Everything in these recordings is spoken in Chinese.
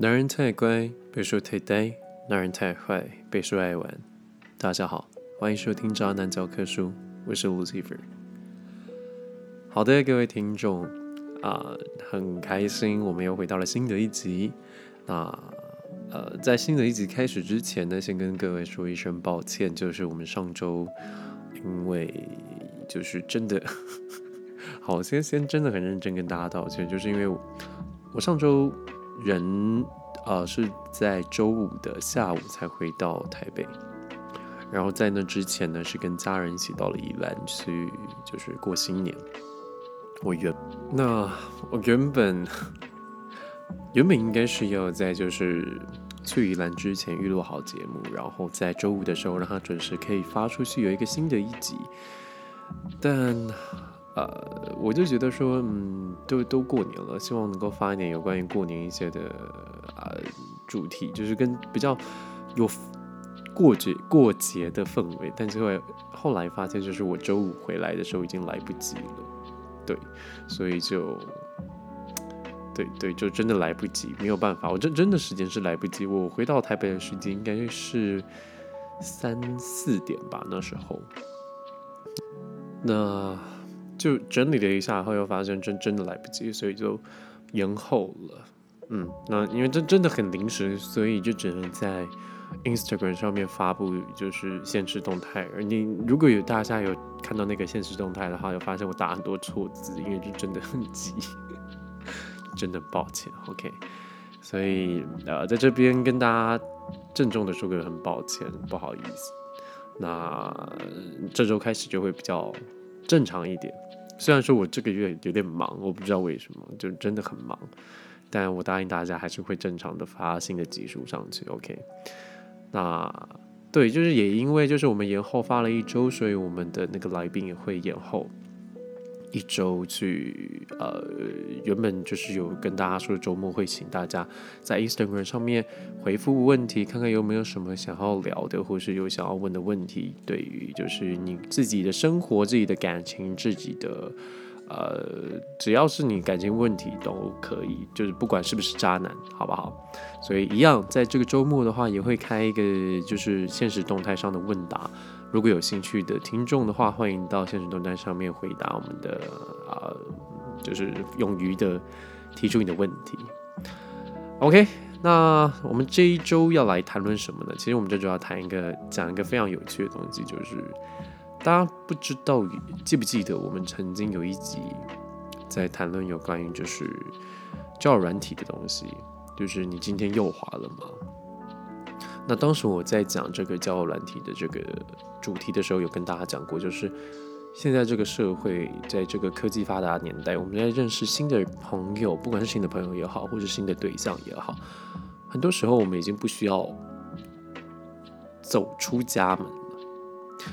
男人太乖，被说太呆；男人太坏，被说爱玩。大家好，欢迎收听《渣男教科书》，我是 Lucifer。好的，各位听众啊，很开心，我们又回到了新的一集。那呃，在新的一集开始之前呢，先跟各位说一声抱歉，就是我们上周因为就是真的，好，先先真的很认真跟大家道歉，就是因为我上周。人，呃，是在周五的下午才回到台北，然后在那之前呢，是跟家人一起到了宜兰去，就是过新年。我原那我原本 原本应该是要在就是去宜兰之前预录好节目，然后在周五的时候让它准时可以发出去，有一个新的一集，但。呃，我就觉得说，嗯，都都过年了，希望能够发一点有关于过年一些的啊主题，就是跟比较有过节过节的氛围。但是会后来发现，就是我周五回来的时候已经来不及了，对，所以就对对，就真的来不及，没有办法，我真真的时间是来不及。我回到台北的时间应该是三四点吧，那时候，那。就整理了一下，后又发现真真的来不及，所以就延后了。嗯，那因为这真的很临时，所以就只能在 Instagram 上面发布，就是现实动态。而你如果有大家有看到那个现实动态的话，有发现我打很多错字，因为就真的很急，真的抱歉。OK，所以呃，在这边跟大家郑重的说个很抱歉，不好意思。那这周开始就会比较正常一点。虽然说我这个月有点忙，我不知道为什么，就真的很忙，但我答应大家还是会正常的发新的集数上去。OK，那对，就是也因为就是我们延后发了一周，所以我们的那个来宾也会延后。一周去，呃，原本就是有跟大家说周末会请大家在 Instagram 上面回复问题，看看有没有什么想要聊的，或是有想要问的问题。对于就是你自己的生活、自己的感情、自己的，呃，只要是你感情问题都可以，就是不管是不是渣男，好不好？所以一样，在这个周末的话，也会开一个就是现实动态上的问答。如果有兴趣的听众的话，欢迎到现实动态上面回答我们的啊，就是勇于的提出你的问题。OK，那我们这一周要来谈论什么呢？其实我们这周要谈一个讲一个非常有趣的东西，就是大家不知道记不记得我们曾经有一集在谈论有关于就是教软体的东西，就是你今天又滑了吗？那当时我在讲这个交友软体的这个主题的时候，有跟大家讲过，就是现在这个社会，在这个科技发达年代，我们在认识新的朋友，不管是新的朋友也好，或是新的对象也好，很多时候我们已经不需要走出家门了。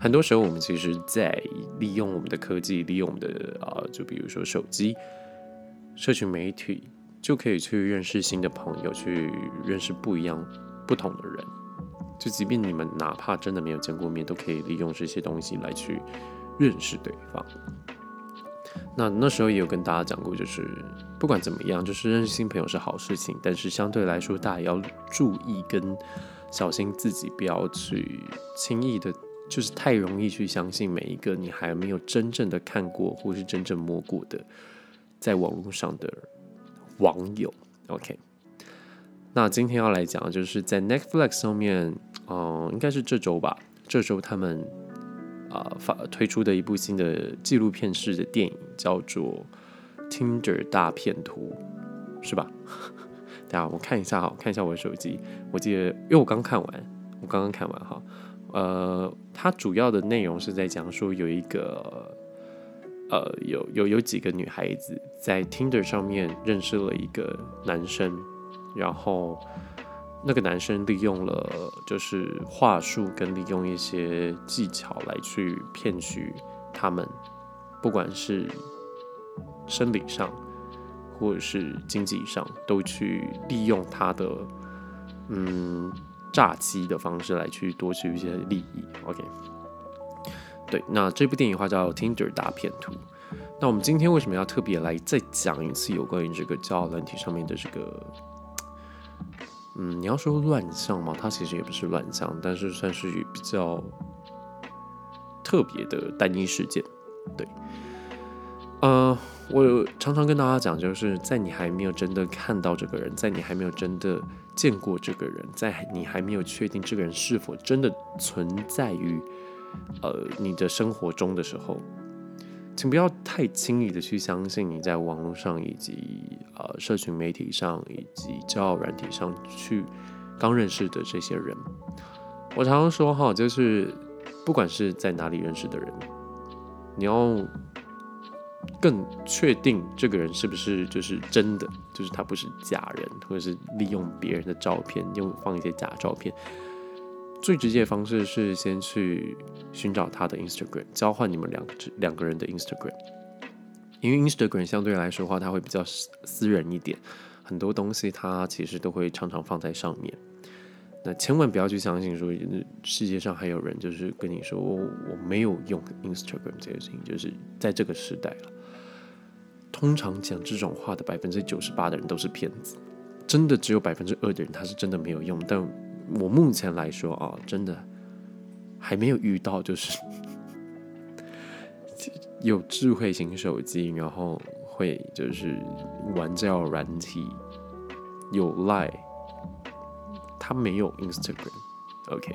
很多时候，我们其实在利用我们的科技，利用我们的啊，就比如说手机、社群媒体，就可以去认识新的朋友，去认识不一样。不同的人，就即便你们哪怕真的没有见过面，都可以利用这些东西来去认识对方。那那时候也有跟大家讲过，就是不管怎么样，就是认识新朋友是好事情，但是相对来说，大家要注意跟小心自己，不要去轻易的，就是太容易去相信每一个你还没有真正的看过或是真正摸过的，在网络上的网友。OK。那今天要来讲的就是在 Netflix 上面，嗯，应该是这周吧，这周他们啊发推出的一部新的纪录片式的电影，叫做《Tinder 大片图》，是吧？等下我看一下哈，看一下我的手机，我记得，因为我刚看完，我刚刚看完哈，呃，它主要的内容是在讲说有一个，呃，有有有几个女孩子在 Tinder 上面认识了一个男生。然后，那个男生利用了就是话术跟利用一些技巧来去骗取他们，不管是生理上或者是经济上，都去利用他的嗯诈欺的方式来去夺取一些利益。OK，对，那这部电影话叫《Tinder 大骗图》。那我们今天为什么要特别来再讲一次有关于这个交友软体上面的这个？嗯，你要说乱象嘛，它其实也不是乱象，但是算是比较特别的单一事件。对，呃，我常常跟大家讲，就是在你还没有真的看到这个人，在你还没有真的见过这个人，在你还没有确定这个人是否真的存在于呃你的生活中的时候。请不要太轻易的去相信你在网络上以及呃社群媒体上以及交友软体上去刚认识的这些人。我常常说哈，就是不管是在哪里认识的人，你要更确定这个人是不是就是真的，就是他不是假人，或者是利用别人的照片，用放一些假照片。最直接的方式是先去寻找他的 Instagram，交换你们两两个人的 Instagram，因为 Instagram 相对来说的话，它会比较私人一点，很多东西它其实都会常常放在上面。那千万不要去相信说世界上还有人就是跟你说我没有用 Instagram 这件事情，就是在这个时代了。通常讲这种话的百分之九十八的人都是骗子，真的只有百分之二的人他是真的没有用，但。我目前来说啊，真的还没有遇到，就是 有智慧型手机，然后会就是玩这样软体，有 Line，他没有 Instagram，OK，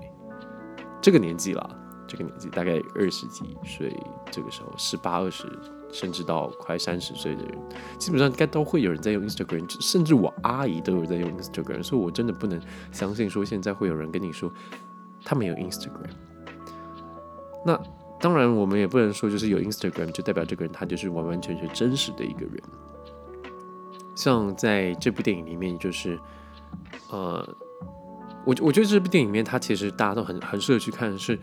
这个年纪了。这个年纪大概二十几岁，这个时候十八二十，甚至到快三十岁的人，基本上该都会有人在用 Instagram，甚至我阿姨都有在用 Instagram，所以我真的不能相信说现在会有人跟你说他没有 Instagram。那当然，我们也不能说就是有 Instagram 就代表这个人他就是完完全全真实的一个人。像在这部电影里面，就是呃，我我觉得这部电影里面，它其实大家都很很适合去看是。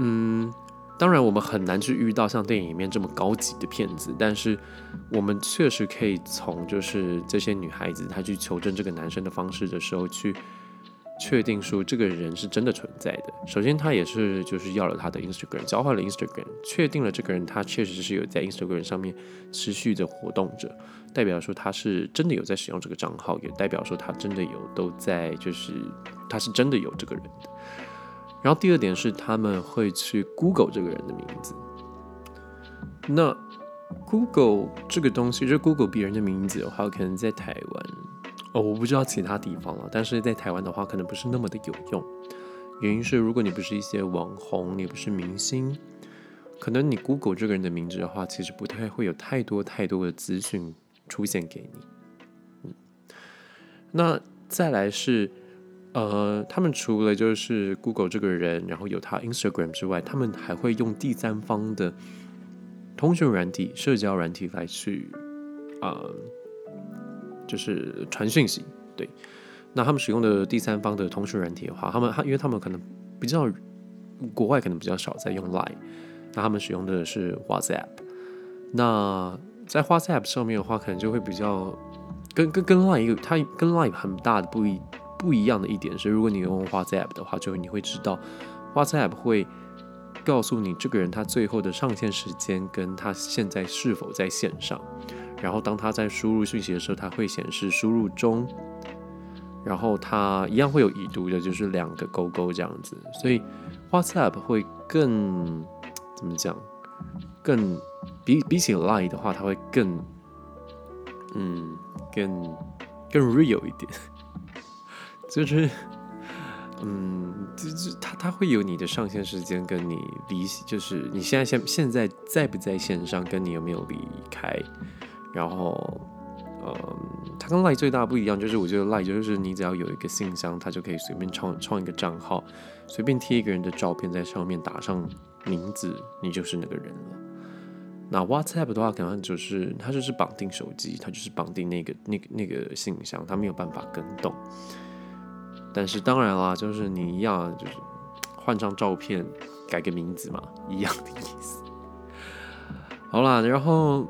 嗯，当然，我们很难去遇到像电影里面这么高级的骗子，但是我们确实可以从就是这些女孩子她去求证这个男生的方式的时候，去确定说这个人是真的存在的。首先，他也是就是要了他的 Instagram，交换了 Instagram，确定了这个人他确实是有在 Instagram 上面持续的活动着，代表说他是真的有在使用这个账号，也代表说他真的有都在就是他是真的有这个人的。然后第二点是，他们会去 Google 这个人的名字。那 Google 这个东西，就 Google 别人的名字的话，可能在台湾哦，我不知道其他地方了。但是在台湾的话，可能不是那么的有用。原因是，如果你不是一些网红，你不是明星，可能你 Google 这个人的名字的话，其实不太会有太多太多的资讯出现给你。嗯，那再来是。呃，他们除了就是 Google 这个人，然后有他 Instagram 之外，他们还会用第三方的通讯软体、社交软体来去啊，就是传讯息。对，那他们使用的第三方的通讯软体的话，他们他因为他们可能比较国外可能比较少在用 Line，那他们使用的是 WhatsApp。那在 WhatsApp 上面的话，可能就会比较跟跟跟 Line 一个，它跟 Line 很大的不一。不一样的一点是，如果你用 WhatsApp 的话，就你会知道 WhatsApp 会告诉你这个人他最后的上线时间跟他现在是否在线上。然后当他在输入讯息的时候，他会显示输入中。然后他一样会有已读的，就是两个勾勾这样子。所以 WhatsApp 会更怎么讲？更比比起 Line 的话，它会更嗯，更更 real 一点。就是，嗯，就是他他会有你的上线时间，跟你离，就是你现在现现在在不在线上，跟你有没有离开，然后，嗯，它跟 Line 最大不一样，就是我觉得 Line 就是你只要有一个信箱，它就可以随便创创一个账号，随便贴一个人的照片在上面，打上名字，你就是那个人了。那 WhatsApp 的话，可能就是它就是绑定手机，它就是绑定那个那个那个信箱，它没有办法跟动。但是当然啦，就是你一样，就是换张照片，改个名字嘛，一样的意思。好啦，然后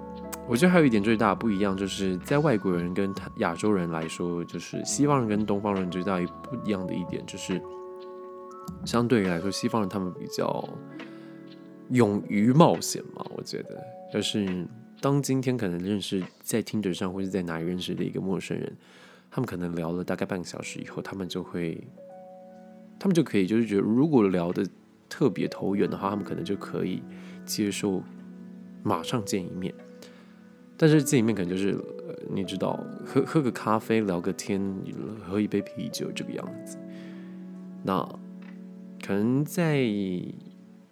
我觉得还有一点最大不一样，就是在外国人跟亚洲人来说，就是西方人跟东方人最大不一样的一点，就是相对于来说，西方人他们比较勇于冒险嘛。我觉得，就是当今天可能认识在听者上或者在哪里认识的一个陌生人。他们可能聊了大概半个小时以后，他们就会，他们就可以就是觉得，如果聊的特别投缘的话，他们可能就可以接受马上见一面。但是见一面可能就是，你知道，喝喝个咖啡，聊个天，喝一杯啤酒这个样子。那可能在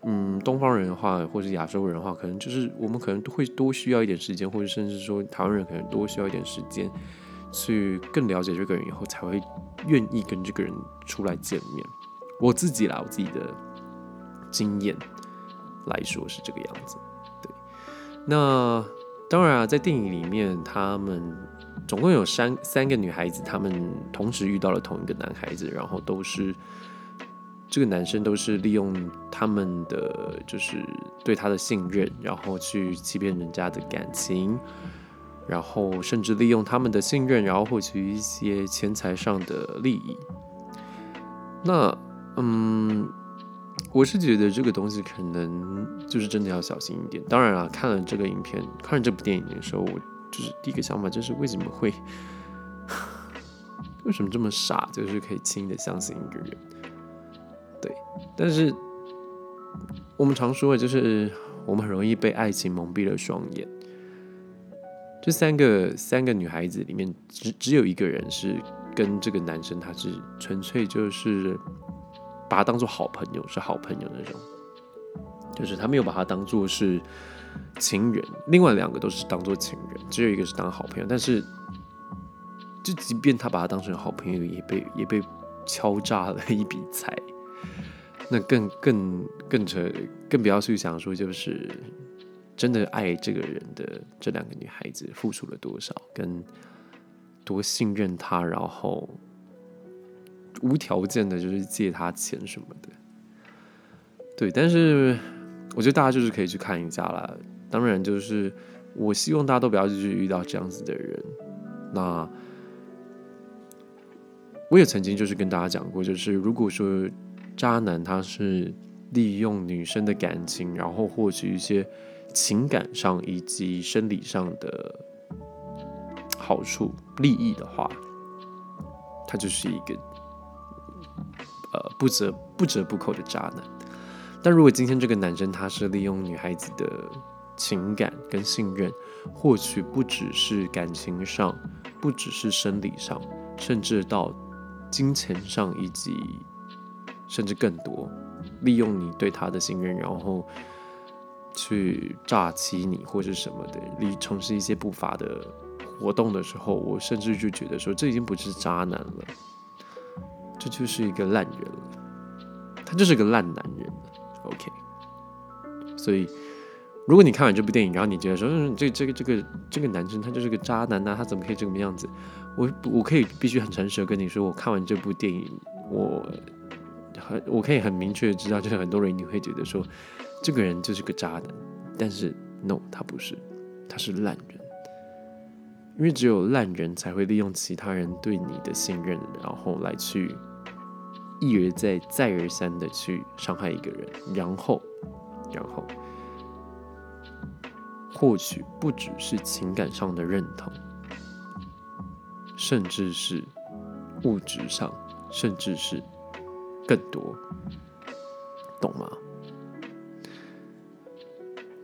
嗯东方人的话，或者亚洲人的话，可能就是我们可能都会多需要一点时间，或者甚至说台湾人可能多需要一点时间，去更了解这个人以后，才会愿意跟这个人出来见面。我自己啦，我自己的经验来说是这个样子。对，那。当然啊，在电影里面，他们总共有三三个女孩子，她们同时遇到了同一个男孩子，然后都是这个男生都是利用他们的就是对他的信任，然后去欺骗人家的感情，然后甚至利用他们的信任，然后获取一些钱财上的利益。那嗯。我是觉得这个东西可能就是真的要小心一点。当然了，看了这个影片，看了这部电影的时候，我就是第一个想法就是为什么会，为什么这么傻，就是可以轻易的相信一个人？对，但是我们常说的就是我们很容易被爱情蒙蔽了双眼。这三个三个女孩子里面，只只有一个人是跟这个男生，他是纯粹就是。把他当做好朋友，是好朋友那种，就是他没有把他当做是情人。另外两个都是当做情人，只有一个是当好朋友。但是，就即便他把他当成好朋友，也被也被敲诈了一笔财。那更更更扯，更不要去想说，就是真的爱这个人的这两个女孩子付出了多少，跟多信任他，然后。无条件的，就是借他钱什么的，对。但是我觉得大家就是可以去看一下啦。当然，就是我希望大家都不要去遇到这样子的人。那我也曾经就是跟大家讲过，就是如果说渣男他是利用女生的感情，然后获取一些情感上以及生理上的好处利益的话，他就是一个。呃，不折不折不扣的渣男。但如果今天这个男生他是利用女孩子的情感跟信任，获取不只是感情上，不只是生理上，甚至到金钱上，以及甚至更多，利用你对他的信任，然后去炸欺你或者什么的，你从事一些不法的活动的时候，我甚至就觉得说，这已经不是渣男了。这就是一个烂人了，他就是个烂男人。OK，所以如果你看完这部电影，然后你觉得说，嗯，这这个这个这个男生他就是个渣男呐，他怎么可以这个样子？我我可以必须很诚实的跟你说，我看完这部电影，我很我可以很明确的知道，就是很多人你会觉得说，这个人就是个渣男，但是 No，他不是，他是烂人。因为只有烂人才会利用其他人对你的信任，然后来去一而再、再而三的去伤害一个人，然后，然后获取不只是情感上的认同，甚至是物质上，甚至是更多，懂吗？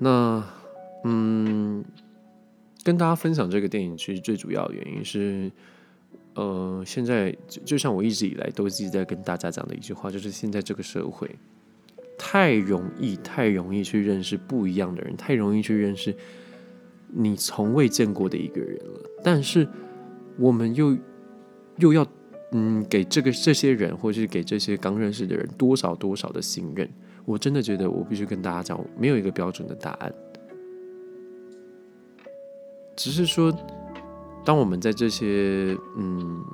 那，嗯。跟大家分享这个电影，其实最主要的原因是，呃，现在就就像我一直以来都一直在跟大家讲的一句话，就是现在这个社会太容易、太容易去认识不一样的人，太容易去认识你从未见过的一个人了。但是我们又又要嗯给这个这些人，或者是给这些刚认识的人多少多少的信任？我真的觉得我必须跟大家讲，没有一个标准的答案。只是说，当我们在这些嗯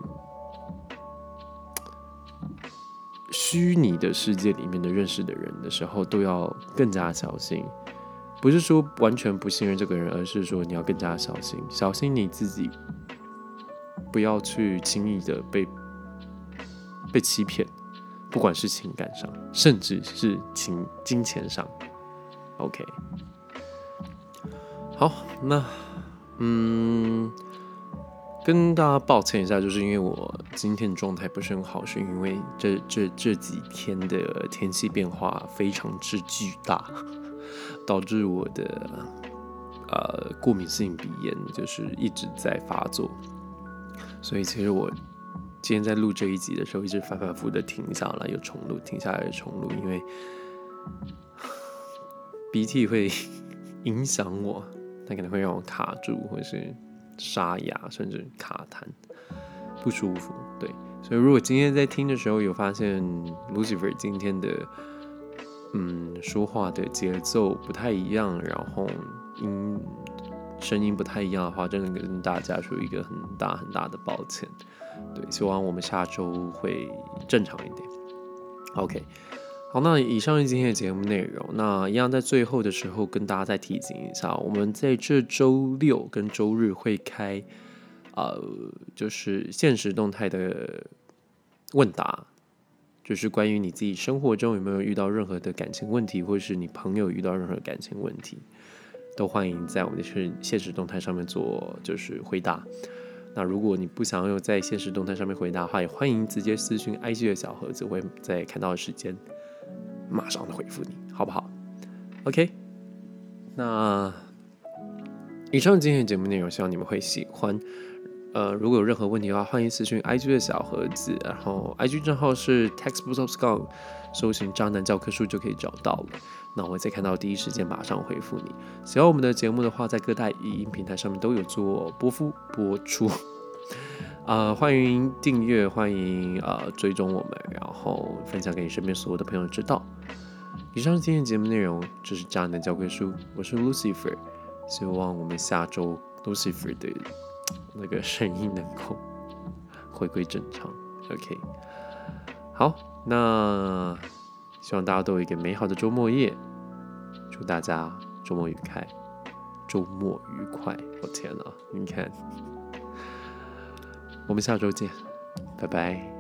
虚拟的世界里面的认识的人的时候，都要更加小心。不是说完全不信任这个人，而是说你要更加小心，小心你自己不要去轻易的被被欺骗，不管是情感上，甚至是情金钱上。OK，好，那。嗯，跟大家抱歉一下，就是因为我今天状态不是很好，是因为这这这几天的天气变化非常之巨大，导致我的呃过敏性鼻炎就是一直在发作，所以其实我今天在录这一集的时候，一直反反复复的停下来又重录，停下来又重录，因为鼻涕会影响我，它可能会让我卡住，或是。沙哑，甚至卡痰，不舒服。对，所以如果今天在听的时候有发现 Lucifer 今天的嗯说话的节奏不太一样，然后音声音不太一样的话，真的跟大家说一个很大很大的抱歉。对，希望我们下周会正常一点。OK。好，那以上是今天的节目内容。那一样在最后的时候跟大家再提醒一下，我们在这周六跟周日会开，呃，就是现实动态的问答，就是关于你自己生活中有没有遇到任何的感情问题，或是你朋友遇到任何感情问题，都欢迎在我们的现现实动态上面做就是回答。那如果你不想要在现实动态上面回答的话，也欢迎直接私信 IG 的小盒子，我会在看到的时间。马上回复你，好不好？OK，那以上今天的节目内容，希望你们会喜欢。呃，如果有任何问题的话，欢迎私讯 IG 的小盒子，然后 IG 账号是 Textbook of Scum，搜寻渣男教科书就可以找到了。那我会在看到第一时间马上回复你。喜欢我们的节目的话，在各大语音平台上面都有做播出播出。啊，欢迎订阅，欢迎呃追踪我们，然后分享给你身边所有的朋友知道。以上今天节目内容，这是渣男教科书，我是 Lucifer，希望我们下周 Lucifer 的那个声音能够 回归正常。OK，好，那希望大家都有一个美好的周末夜，祝大家周末愉快，周末愉快！我天呐，你看。我们下周见，拜拜。